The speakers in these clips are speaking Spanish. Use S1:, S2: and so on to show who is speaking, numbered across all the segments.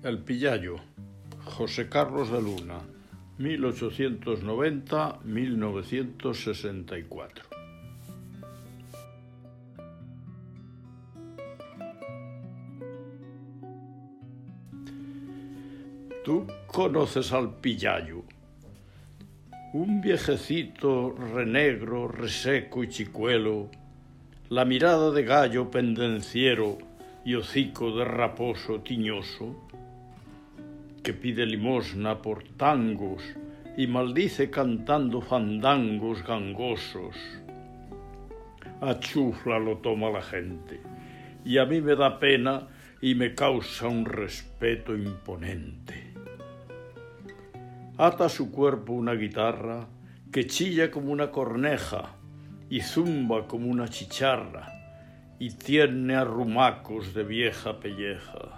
S1: El Pillayo, José Carlos de Luna, 1890-1964. Tú conoces al Pillayo, un viejecito renegro, reseco y chicuelo, la mirada de gallo pendenciero y hocico de raposo tiñoso que pide limosna por tangos y maldice cantando fandangos gangosos. A chufla lo toma la gente y a mí me da pena y me causa un respeto imponente. Ata su cuerpo una guitarra que chilla como una corneja y zumba como una chicharra y tiene arrumacos de vieja pelleja.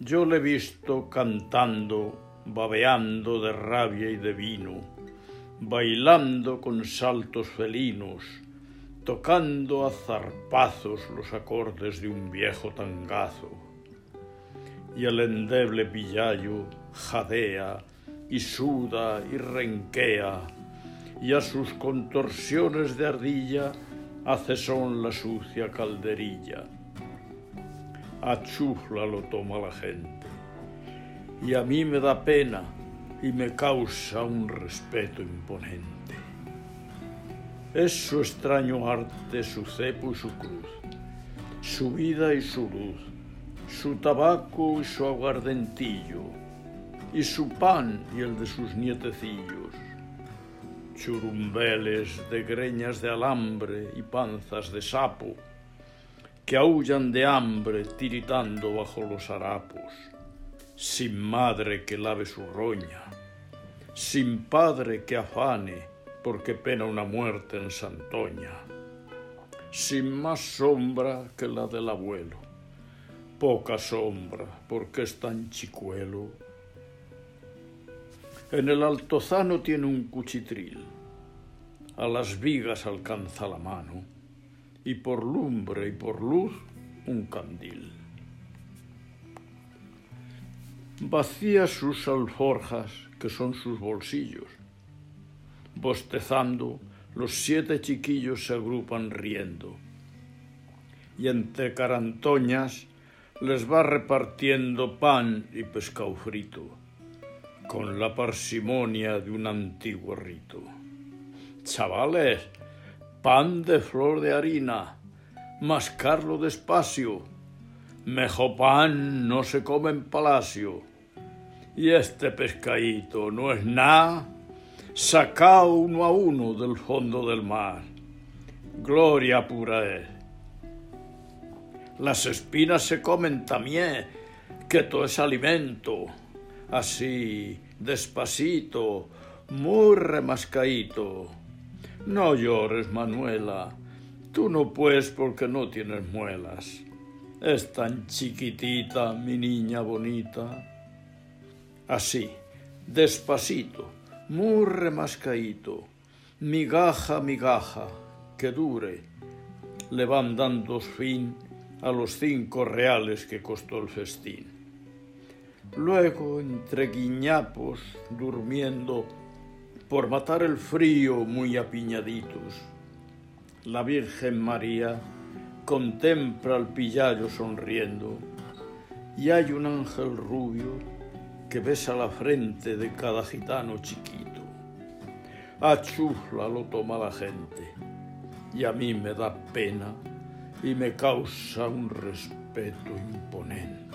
S1: Yo le he visto cantando, babeando de rabia y de vino, bailando con saltos felinos, tocando a zarpazos los acordes de un viejo tangazo. Y el endeble pillayo jadea y suda y renquea, y a sus contorsiones de ardilla hace son la sucia calderilla a chufla lo toma la gente. Y a mí me da pena y me causa un respeto imponente. Es su extraño arte, su cepo y su cruz, su vida y su luz, su tabaco y su aguardentillo, y su pan y el de sus nietecillos, churumbeles de greñas de alambre y panzas de sapo, que aullan de hambre tiritando bajo los harapos, sin madre que lave su roña, sin padre que afane porque pena una muerte en Santoña, sin más sombra que la del abuelo, poca sombra porque es tan chicuelo. En el altozano tiene un cuchitril, a las vigas alcanza la mano, y por lumbre y por luz un candil. Vacía sus alforjas, que son sus bolsillos. Bostezando, los siete chiquillos se agrupan riendo. Y entre carantoñas les va repartiendo pan y pescado frito, con la parsimonia de un antiguo rito. Chavales, pan de flor de harina, mascarlo despacio, mejor pan no se come en palacio. Y este pescadito no es nada, sacao uno a uno del fondo del mar. Gloria pura es. Las espinas se comen también, que todo es alimento. Así, despacito, muy remascaito no llores, Manuela. Tú no puedes porque no tienes muelas. Es tan chiquitita, mi niña bonita. Así, despacito, muy remascaíto, migaja, migaja, que dure. Le van dando fin a los cinco reales que costó el festín. Luego, entre guiñapos, durmiendo, por matar el frío muy apiñaditos. La Virgen María contempla al pillayo sonriendo y hay un ángel rubio que besa la frente de cada gitano chiquito. A lo toma la gente y a mí me da pena y me causa un respeto imponente.